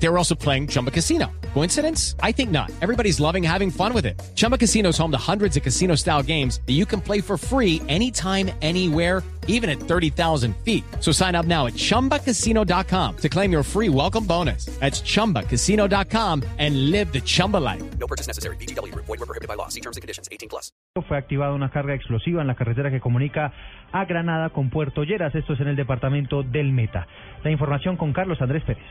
They were also playing Chumba Casino. Coincidence? I think not. Everybody's loving having fun with it. Chumba Casino is home to hundreds of casino style games that you can play for free anytime, anywhere, even at 30,000 feet. So sign up now at chumbacasino.com to claim your free welcome bonus. That's chumbacasino.com and live the Chumba life. No purchase necessary. BGW. Void were prohibited by law. See terms and conditions. 18 plus. Fue activada una carga explosiva en la carretera que comunica a Granada con Puerto Lleras. Esto es en el departamento del Meta. La información con Carlos Andrés Pérez.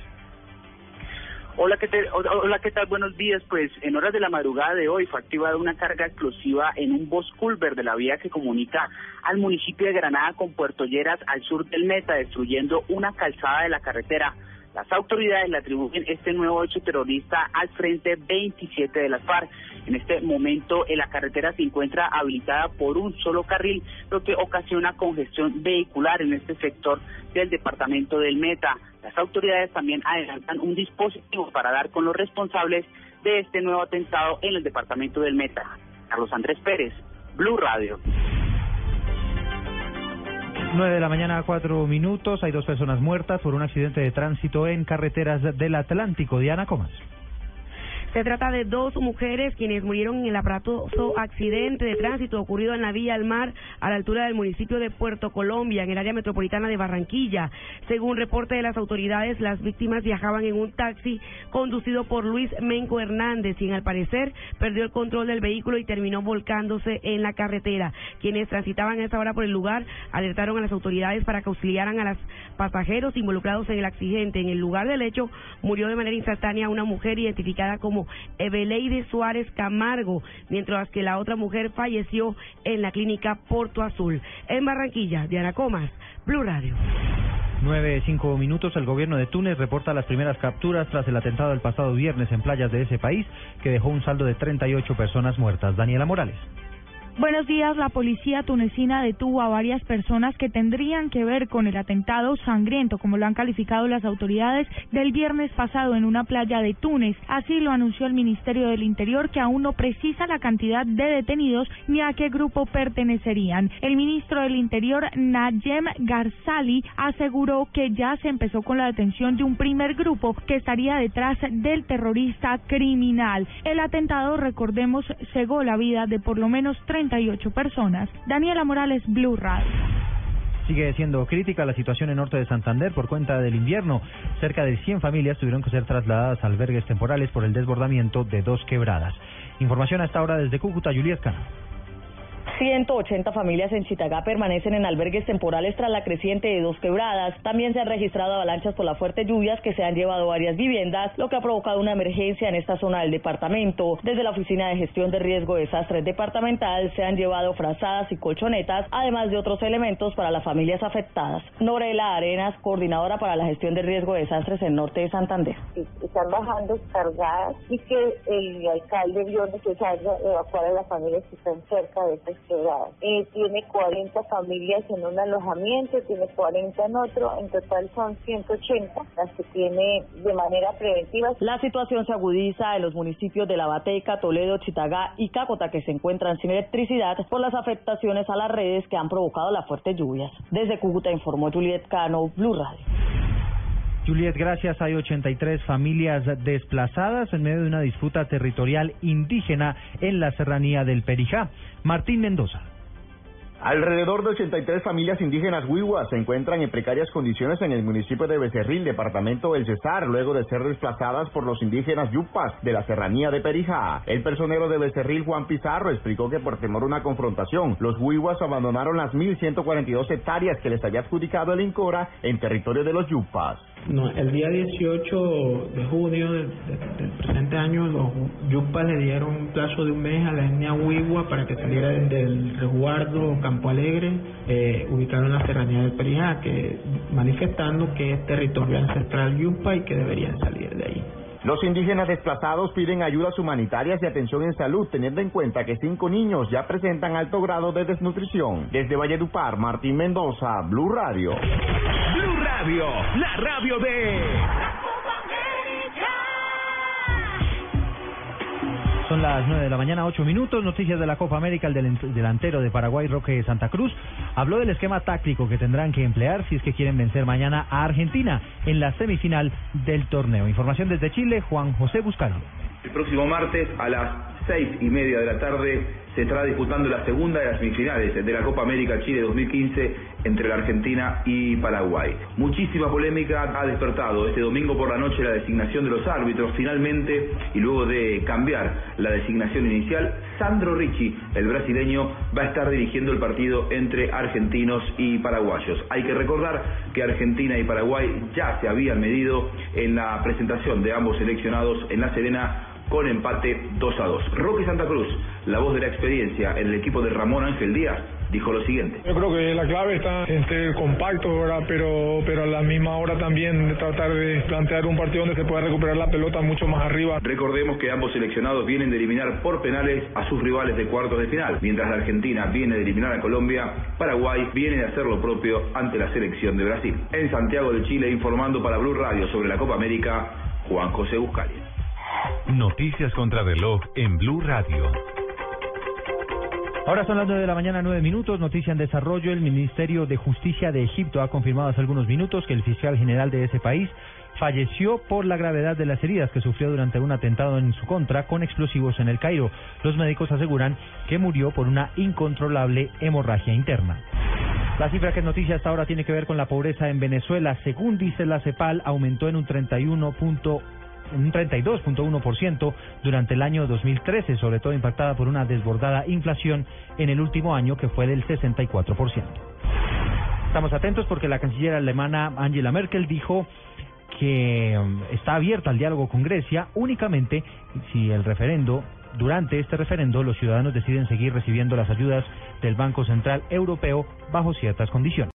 Hola ¿qué, tal? Hola, ¿qué tal? Buenos días. Pues en horas de la madrugada de hoy fue activada una carga explosiva en un bus culver de la vía que comunica al municipio de Granada con Puerto Lleras al sur del Meta, destruyendo una calzada de la carretera. Las autoridades le atribuyen este nuevo hecho terrorista al Frente 27 de las FARC. En este momento eh, la carretera se encuentra habilitada por un solo carril, lo que ocasiona congestión vehicular en este sector del departamento del Meta. Las autoridades también adelantan un dispositivo para dar con los responsables de este nuevo atentado en el departamento del Meta. Carlos Andrés Pérez, Blue Radio. 9 de la mañana, cuatro minutos. Hay dos personas muertas por un accidente de tránsito en carreteras del Atlántico. Diana Comas. Se trata de dos mujeres quienes murieron en el aparatoso accidente de tránsito ocurrido en la vía al mar a la altura del municipio de Puerto Colombia, en el área metropolitana de Barranquilla. Según reporte de las autoridades, las víctimas viajaban en un taxi conducido por Luis Menco Hernández, quien al parecer perdió el control del vehículo y terminó volcándose en la carretera. Quienes transitaban a esa hora por el lugar alertaron a las autoridades para que auxiliaran a los pasajeros involucrados en el accidente. En el lugar del hecho murió de manera instantánea una mujer identificada como Eveleide Suárez Camargo, mientras que la otra mujer falleció en la clínica Porto Azul. En Barranquilla, Diana Comas, Blue Radio. Nueve, cinco minutos. El gobierno de Túnez reporta las primeras capturas tras el atentado del pasado viernes en playas de ese país, que dejó un saldo de 38 personas muertas. Daniela Morales. Buenos días. La policía tunecina detuvo a varias personas que tendrían que ver con el atentado sangriento, como lo han calificado las autoridades del viernes pasado en una playa de Túnez. Así lo anunció el Ministerio del Interior, que aún no precisa la cantidad de detenidos ni a qué grupo pertenecerían. El ministro del Interior, Nayem Garzali, aseguró que ya se empezó con la detención de un primer grupo que estaría detrás del terrorista criminal. El atentado, recordemos, cegó la vida de por lo menos 30 personas. Daniela Morales, Blue Radio. Sigue siendo crítica la situación en norte de Santander por cuenta del invierno. Cerca de 100 familias tuvieron que ser trasladadas a albergues temporales por el desbordamiento de dos quebradas. Información a esta hora desde Cúcuta, Juliet Cano. 180 familias en Chitagá permanecen en albergues temporales tras la creciente de dos quebradas. También se han registrado avalanchas por las fuertes lluvias que se han llevado varias viviendas, lo que ha provocado una emergencia en esta zona del departamento. Desde la Oficina de Gestión de Riesgo de Desastres Departamental se han llevado frazadas y colchonetas, además de otros elementos para las familias afectadas. Norela Arenas, coordinadora para la gestión de riesgo de desastres en norte de Santander. Están bajando cargadas y que el alcalde vio necesario evacuar a las familias que están cerca de eh, tiene 40 familias en un alojamiento, tiene 40 en otro, en total son 180 las que tiene de manera preventiva. La situación se agudiza en los municipios de La Bateca, Toledo, Chitagá y Cácota que se encuentran sin electricidad por las afectaciones a las redes que han provocado las fuertes lluvias. Desde Cúcuta informó Juliet Cano, Blue Radio. Juliet, gracias. Hay 83 familias desplazadas en medio de una disputa territorial indígena en la serranía del Perijá. Martín Mendoza. Alrededor de 83 familias indígenas huihuas se encuentran en precarias condiciones en el municipio de Becerril, departamento del Cesar, luego de ser desplazadas por los indígenas yupas de la serranía de Perijá. El personero de Becerril, Juan Pizarro, explicó que por temor a una confrontación, los huihuas abandonaron las 1.142 hectáreas que les había adjudicado el INCORA en territorio de los yupas. No, el día 18 de junio del, presente año, los yupas le dieron un plazo de un mes a la etnia Huigua para que saliera del resguardo Campo Alegre, eh, ubicado en la serranía del Perijá, que, manifestando que es territorio ancestral yupa y que deberían salir de ahí. Los indígenas desplazados piden ayudas humanitarias y atención en salud, teniendo en cuenta que cinco niños ya presentan alto grado de desnutrición. Desde Valledupar, Martín Mendoza, Blue Radio. Blue Radio, la radio de... Son las 9 de la mañana, 8 minutos. Noticias de la Copa América. El del- delantero de Paraguay, Roque Santa Cruz, habló del esquema táctico que tendrán que emplear si es que quieren vencer mañana a Argentina en la semifinal del torneo. Información desde Chile, Juan José Buscario. El próximo martes a las seis y media de la tarde se estará disputando la segunda de las semifinales de la Copa América Chile 2015 entre la Argentina y Paraguay. Muchísima polémica ha despertado este domingo por la noche la designación de los árbitros. Finalmente, y luego de cambiar la designación inicial, Sandro Ricci, el brasileño, va a estar dirigiendo el partido entre argentinos y paraguayos. Hay que recordar que Argentina y Paraguay ya se habían medido en la presentación de ambos seleccionados en La Serena con empate 2 a 2. Roque Santa Cruz, la voz de la experiencia en el equipo de Ramón Ángel Díaz, dijo lo siguiente. Yo creo que la clave está en ser compacto, ¿verdad? Pero, pero a la misma hora también tratar de plantear un partido donde se pueda recuperar la pelota mucho más arriba. Recordemos que ambos seleccionados vienen de eliminar por penales a sus rivales de cuartos de final. Mientras la Argentina viene de eliminar a Colombia, Paraguay viene de hacer lo propio ante la selección de Brasil. En Santiago de Chile, informando para Blue Radio sobre la Copa América, Juan José Buscalia. Noticias contra reloj en Blue Radio. Ahora son las 9 de la mañana, 9 minutos. Noticia en desarrollo. El Ministerio de Justicia de Egipto ha confirmado hace algunos minutos que el fiscal general de ese país falleció por la gravedad de las heridas que sufrió durante un atentado en su contra con explosivos en el Cairo. Los médicos aseguran que murió por una incontrolable hemorragia interna. La cifra que es noticia hasta ahora tiene que ver con la pobreza en Venezuela. Según dice la CEPAL, aumentó en un 31 punto un 32.1% durante el año 2013, sobre todo impactada por una desbordada inflación en el último año que fue del 64%. Estamos atentos porque la canciller alemana Angela Merkel dijo que um, está abierta al diálogo con Grecia únicamente si el referendo durante este referendo los ciudadanos deciden seguir recibiendo las ayudas del Banco Central Europeo bajo ciertas condiciones.